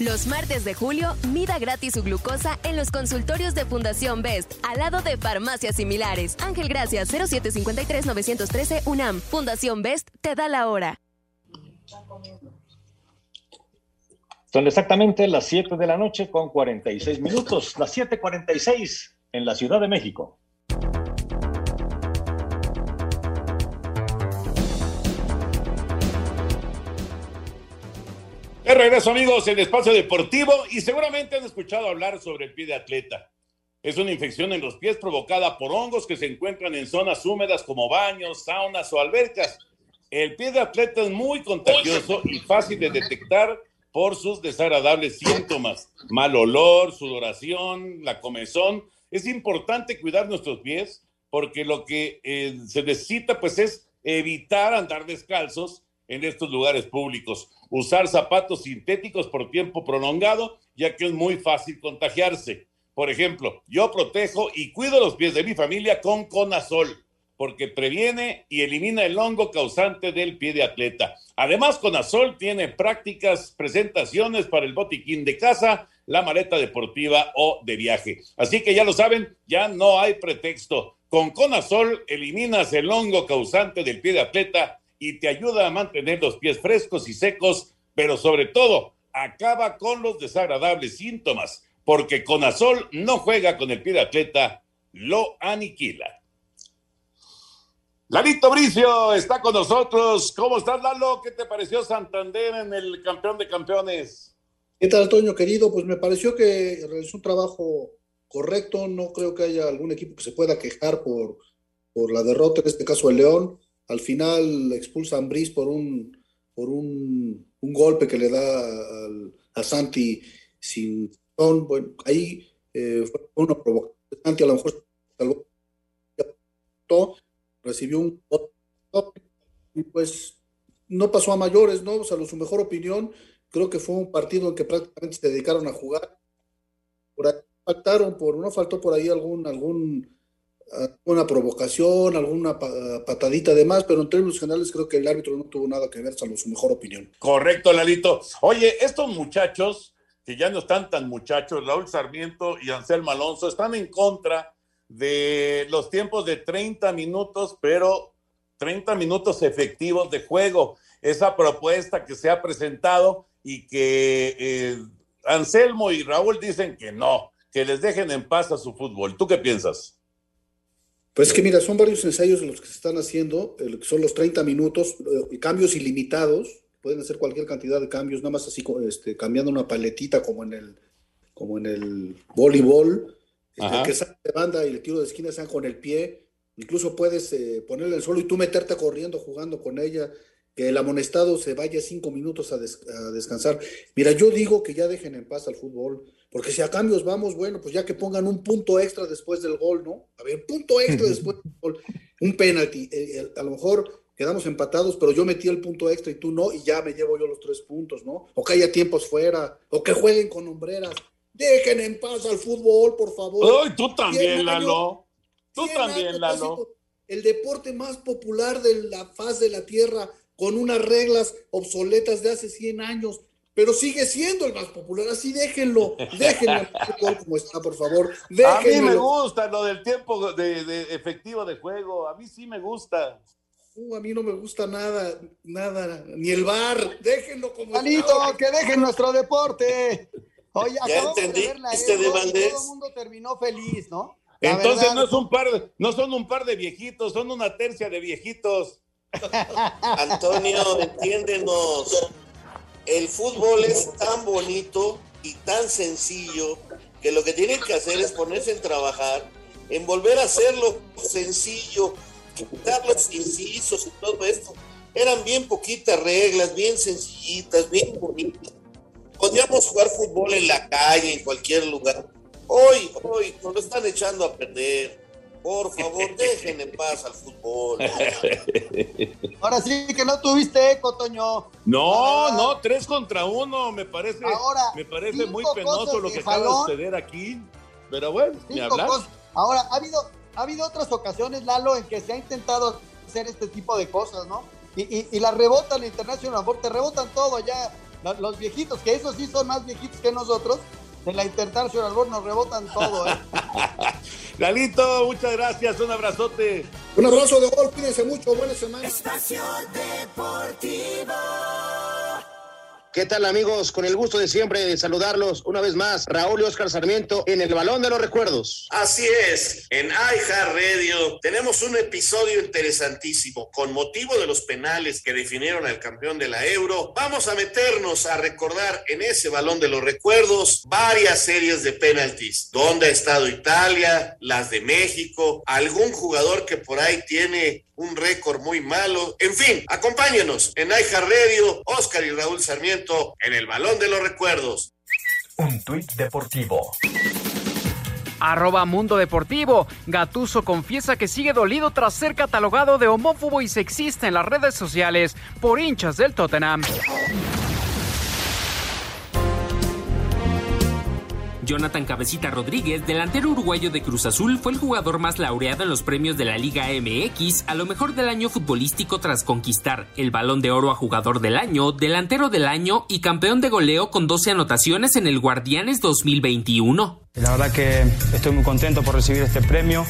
Los martes de julio, mida gratis su glucosa en los consultorios de Fundación Best, al lado de farmacias similares. Ángel Gracias, 0753-913 UNAM. Fundación Best te da la hora. Son exactamente las 7 de la noche con 46 minutos, las 7:46 en la Ciudad de México. De regreso, amigos, en Espacio Deportivo y seguramente han escuchado hablar sobre el pie de atleta. Es una infección en los pies provocada por hongos que se encuentran en zonas húmedas como baños, saunas o albercas. El pie de atleta es muy contagioso y fácil de detectar por sus desagradables síntomas. Mal olor, sudoración, la comezón. Es importante cuidar nuestros pies porque lo que eh, se necesita pues es evitar andar descalzos en estos lugares públicos. Usar zapatos sintéticos por tiempo prolongado, ya que es muy fácil contagiarse. Por ejemplo, yo protejo y cuido los pies de mi familia con Conazol, porque previene y elimina el hongo causante del pie de atleta. Además, Conazol tiene prácticas presentaciones para el botiquín de casa, la maleta deportiva o de viaje. Así que ya lo saben, ya no hay pretexto. Con Conazol eliminas el hongo causante del pie de atleta y te ayuda a mantener los pies frescos y secos, pero sobre todo acaba con los desagradables síntomas, porque Conazol no juega con el pie de atleta, lo aniquila. Lalito Bricio está con nosotros. ¿Cómo estás, Lalo? ¿Qué te pareció Santander en el campeón de campeones? ¿Qué tal, Toño, querido? Pues me pareció que realizó un trabajo correcto. No creo que haya algún equipo que se pueda quejar por, por la derrota, en este caso el León. Al final expulsa a Ambris por un, por un, un, golpe que le da al, a Santi sin. Bueno, ahí eh, fue una provocación. Santi a lo mejor salvó recibió un y pues no pasó a mayores, ¿no? O sea, su mejor opinión, creo que fue un partido en que prácticamente se dedicaron a jugar. Por ahí faltaron, por, no faltó por ahí algún, algún, alguna provocación, alguna patadita de más, pero en términos generales creo que el árbitro no tuvo nada que ver, salvo su mejor opinión. Correcto, Lalito. Oye, estos muchachos, que ya no están tan muchachos, Raúl Sarmiento y Anselmo Alonso, están en contra de los tiempos de 30 minutos, pero 30 minutos efectivos de juego. Esa propuesta que se ha presentado y que eh, Anselmo y Raúl dicen que no, que les dejen en paz a su fútbol. ¿Tú qué piensas? Pues que mira, son varios ensayos los que se están haciendo, son los 30 minutos, eh, cambios ilimitados, pueden hacer cualquier cantidad de cambios, nada más así este, cambiando una paletita como en el, como en el voleibol, el que sale de banda y el tiro de esquina sean con el pie. Incluso puedes eh, ponerle el suelo y tú meterte corriendo, jugando con ella. Que el amonestado se vaya cinco minutos a, descansar. Mira, yo digo que ya dejen en paz al fútbol. Porque si a cambios vamos, bueno, pues ya que pongan un punto extra después del gol, ¿no? A ver, punto extra después del gol. Un penalti. Eh, a lo mejor quedamos empatados, pero yo metí el punto extra y tú no, y ya me llevo yo los tres puntos, ¿no? O que haya tiempos fuera, o que jueguen con hombreras. Dejen en paz al fútbol, por favor. Ay, tú también, Lalo. Tú también, Lalo. El deporte más popular de la faz de la tierra, con unas reglas obsoletas de hace 100 años, pero sigue siendo el más popular. Así déjenlo, déjenlo como está, por favor. A mí me gusta lo del tiempo de, efectivo de juego. A mí sí me gusta. Uh, a mí no me gusta nada, nada, ni el bar. Déjenlo como Malito, que dejen nuestro deporte. Oye, ya entendí, de este de Todo el mundo terminó feliz, ¿no? Entonces no es un par, no son un par de viejitos, son una tercia de viejitos. Antonio, entiéndenos. El fútbol es tan bonito y tan sencillo que lo que tienen que hacer es ponerse en trabajar, en volver a hacerlo sencillo, quitar los incisos y todo esto. Eran bien poquitas reglas, bien sencillitas, bien bonitas Podríamos jugar fútbol en la calle, en cualquier lugar. Hoy, hoy, nos lo están echando a perder. Por favor, dejen en paz al fútbol. Ahora sí que no tuviste eco, Toño. No, no, tres contra uno. Me parece, Ahora, me parece muy penoso lo que acaba de suceder aquí. Pero bueno, ni hablar. Ahora, ha habido, ha habido otras ocasiones, Lalo, en que se ha intentado hacer este tipo de cosas, ¿no? Y, y, y la rebotan International te rebotan todo allá los viejitos, que esos sí son más viejitos que nosotros, en la International Board nos rebotan todo. ¿eh? Galito, muchas gracias, un abrazote. Un abrazo de gol, cuídense mucho, buena semana. Espacio Deportivo. ¿Qué tal amigos? Con el gusto de siempre de saludarlos una vez más, Raúl y Oscar Sarmiento en el Balón de los Recuerdos. Así es, en iHeart Radio tenemos un episodio interesantísimo con motivo de los penales que definieron al campeón de la Euro. Vamos a meternos a recordar en ese Balón de los Recuerdos varias series de penaltis. ¿Dónde ha estado Italia? Las de México, algún jugador que por ahí tiene un récord muy malo. En fin, acompáñenos en Aija Radio, Oscar y Raúl Sarmiento en el Balón de los Recuerdos. Un tuit deportivo. Arroba Mundo Deportivo. Gatuso confiesa que sigue dolido tras ser catalogado de homófobo y sexista en las redes sociales por hinchas del Tottenham. Jonathan Cabecita Rodríguez, delantero uruguayo de Cruz Azul, fue el jugador más laureado en los premios de la Liga MX a lo mejor del año futbolístico tras conquistar el balón de oro a jugador del año, delantero del año y campeón de goleo con 12 anotaciones en el Guardianes 2021. La verdad que estoy muy contento por recibir este premio.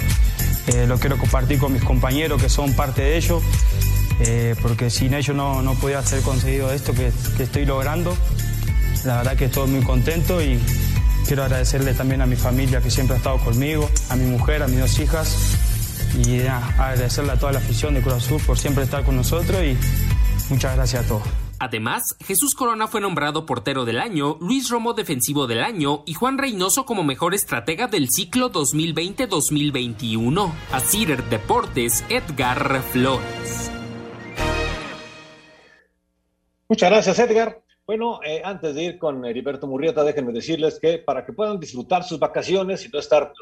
Eh, lo quiero compartir con mis compañeros que son parte de ello, eh, porque sin ellos no, no podía haber conseguido esto que, que estoy logrando. La verdad que estoy muy contento y quiero agradecerle también a mi familia que siempre ha estado conmigo, a mi mujer, a mis dos hijas y agradecerle a toda la afición de Cruz Azul por siempre estar con nosotros y muchas gracias a todos. Además, Jesús Corona fue nombrado portero del año, Luis Romo defensivo del año y Juan Reynoso como mejor estratega del ciclo 2020-2021. A Cider Deportes, Edgar Flores. Muchas gracias, Edgar. Bueno, eh, antes de ir con Heriberto Murrieta, déjenme decirles que para que puedan disfrutar sus vacaciones y no estar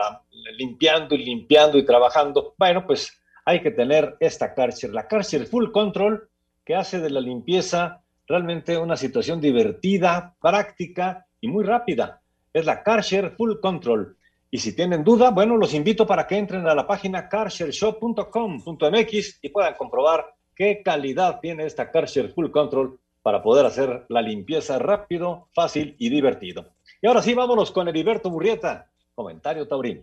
limpiando y limpiando y trabajando, bueno, pues hay que tener esta cárcel, la cárcel Full Control, que hace de la limpieza realmente una situación divertida, práctica y muy rápida. Es la Karcher Full Control. Y si tienen duda, bueno, los invito para que entren a la página carshareshop.com.mx y puedan comprobar qué calidad tiene esta Karcher Full Control para poder hacer la limpieza rápido, fácil y divertido. Y ahora sí, vámonos con Heriberto Murrieta. Comentario Taurino.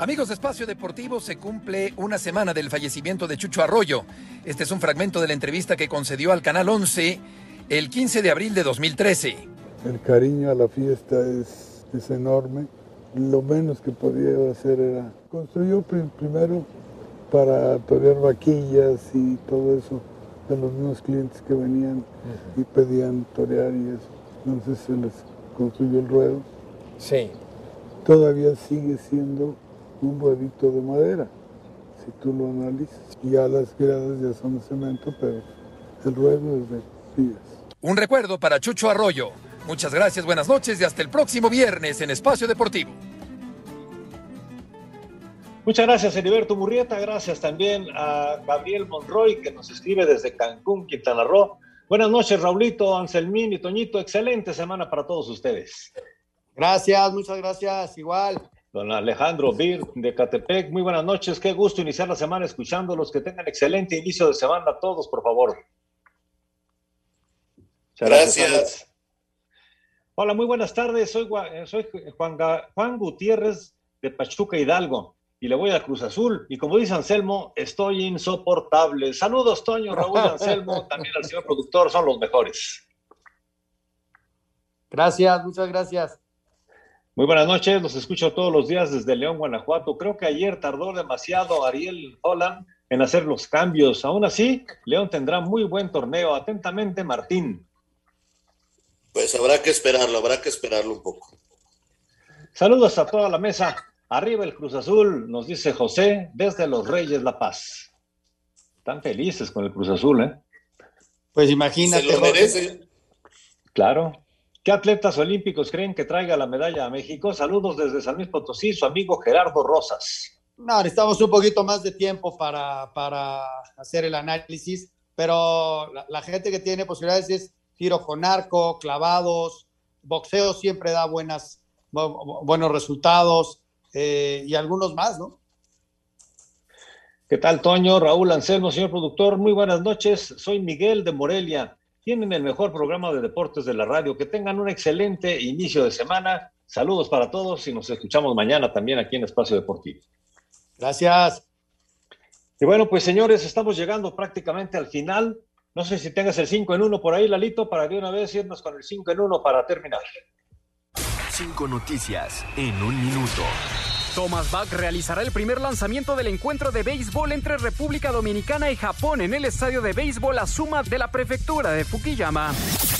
Amigos de Espacio Deportivo, se cumple una semana del fallecimiento de Chucho Arroyo. Este es un fragmento de la entrevista que concedió al Canal 11 el 15 de abril de 2013. El cariño a la fiesta es, es enorme. Lo menos que podía hacer era... Construyó primero para torear vaquillas y todo eso de los mismos clientes que venían y pedían torear y eso. Entonces se les construyó el ruedo. Sí. Todavía sigue siendo un ruedito de madera, si tú lo analizas. Ya las gradas ya son de cemento, pero el ruedo es de piedras. Un recuerdo para Chucho Arroyo. Muchas gracias, buenas noches y hasta el próximo viernes en Espacio Deportivo. Muchas gracias, Heriberto Murrieta. Gracias también a Gabriel Monroy, que nos escribe desde Cancún, Quintana Roo. Buenas noches, Raulito, Anselmín y Toñito. Excelente semana para todos ustedes. Gracias, muchas gracias. Igual. Don Alejandro Bir de Catepec, muy buenas noches. Qué gusto iniciar la semana escuchándolos. Que tengan excelente inicio de semana a todos, por favor. Gracias. Hola, muy buenas tardes. Soy, soy Juan, Juan Gutiérrez de Pachuca Hidalgo y le voy a Cruz Azul. Y como dice Anselmo, estoy insoportable. Saludos, Toño, Raúl, Anselmo, también al señor productor, son los mejores. Gracias, muchas gracias. Muy buenas noches, los escucho todos los días desde León, Guanajuato. Creo que ayer tardó demasiado Ariel Holland en hacer los cambios. Aún así, León tendrá muy buen torneo. Atentamente, Martín. Pues habrá que esperarlo, habrá que esperarlo un poco. Saludos a toda la mesa. Arriba el Cruz Azul, nos dice José, desde los Reyes La Paz. Están felices con el Cruz Azul, ¿eh? Pues imagínate. Se lo merece. Claro. ¿Qué atletas olímpicos creen que traiga la medalla a México? Saludos desde San Luis Potosí, su amigo Gerardo Rosas. No, necesitamos un poquito más de tiempo para, para hacer el análisis, pero la, la, gente que tiene posibilidades es tiro con arco, clavados, boxeo siempre da buenas, buenos resultados eh, y algunos más, ¿no? ¿Qué tal, Toño? Raúl Anselmo, señor productor, muy buenas noches. Soy Miguel de Morelia. Tienen el mejor programa de deportes de la radio. Que tengan un excelente inicio de semana. Saludos para todos y nos escuchamos mañana también aquí en Espacio Deportivo. Gracias. Y bueno, pues señores, estamos llegando prácticamente al final. No sé si tengas el 5 en 1 por ahí, Lalito, para de una vez irnos con el 5 en 1 para terminar. Cinco noticias en un minuto. Thomas Bach realizará el primer lanzamiento del encuentro de béisbol entre República Dominicana y Japón en el estadio de béisbol Azuma de la prefectura de Fukuyama.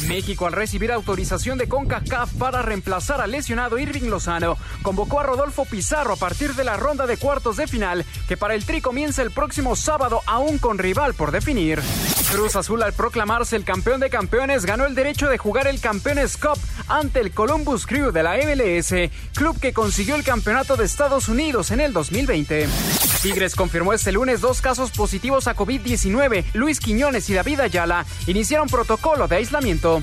México, al recibir autorización de CONCACAF para reemplazar al lesionado Irving Lozano, convocó a Rodolfo Pizarro a partir de la ronda de cuartos de final, que para el Tri comienza el próximo sábado, aún con rival por definir. Cruz Azul, al proclamarse el campeón de campeones, ganó el derecho de jugar el Campeones Cup ante el Columbus Crew de la MLS, club que consiguió el campeonato de Estados Unidos en el 2020. Tigres confirmó este lunes dos casos positivos a COVID-19. Luis Quiñones y David Ayala iniciaron protocolo de aislamiento.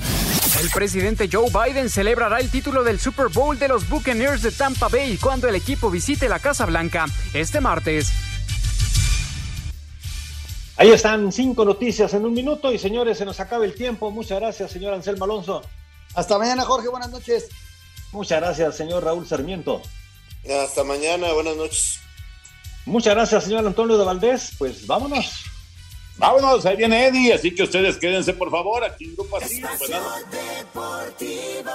El presidente Joe Biden celebrará el título del Super Bowl de los Buccaneers de Tampa Bay cuando el equipo visite la Casa Blanca este martes. Ahí están cinco noticias en un minuto y señores, se nos acaba el tiempo. Muchas gracias, señor Anselmo Alonso. Hasta mañana, Jorge. Buenas noches. Muchas gracias, señor Raúl Sarmiento. Hasta mañana. Buenas noches. Muchas gracias, señor Antonio de Valdés. Pues vámonos. Vámonos, ahí viene Eddie, así que ustedes quédense por favor aquí en Grupo Así. Deportivo.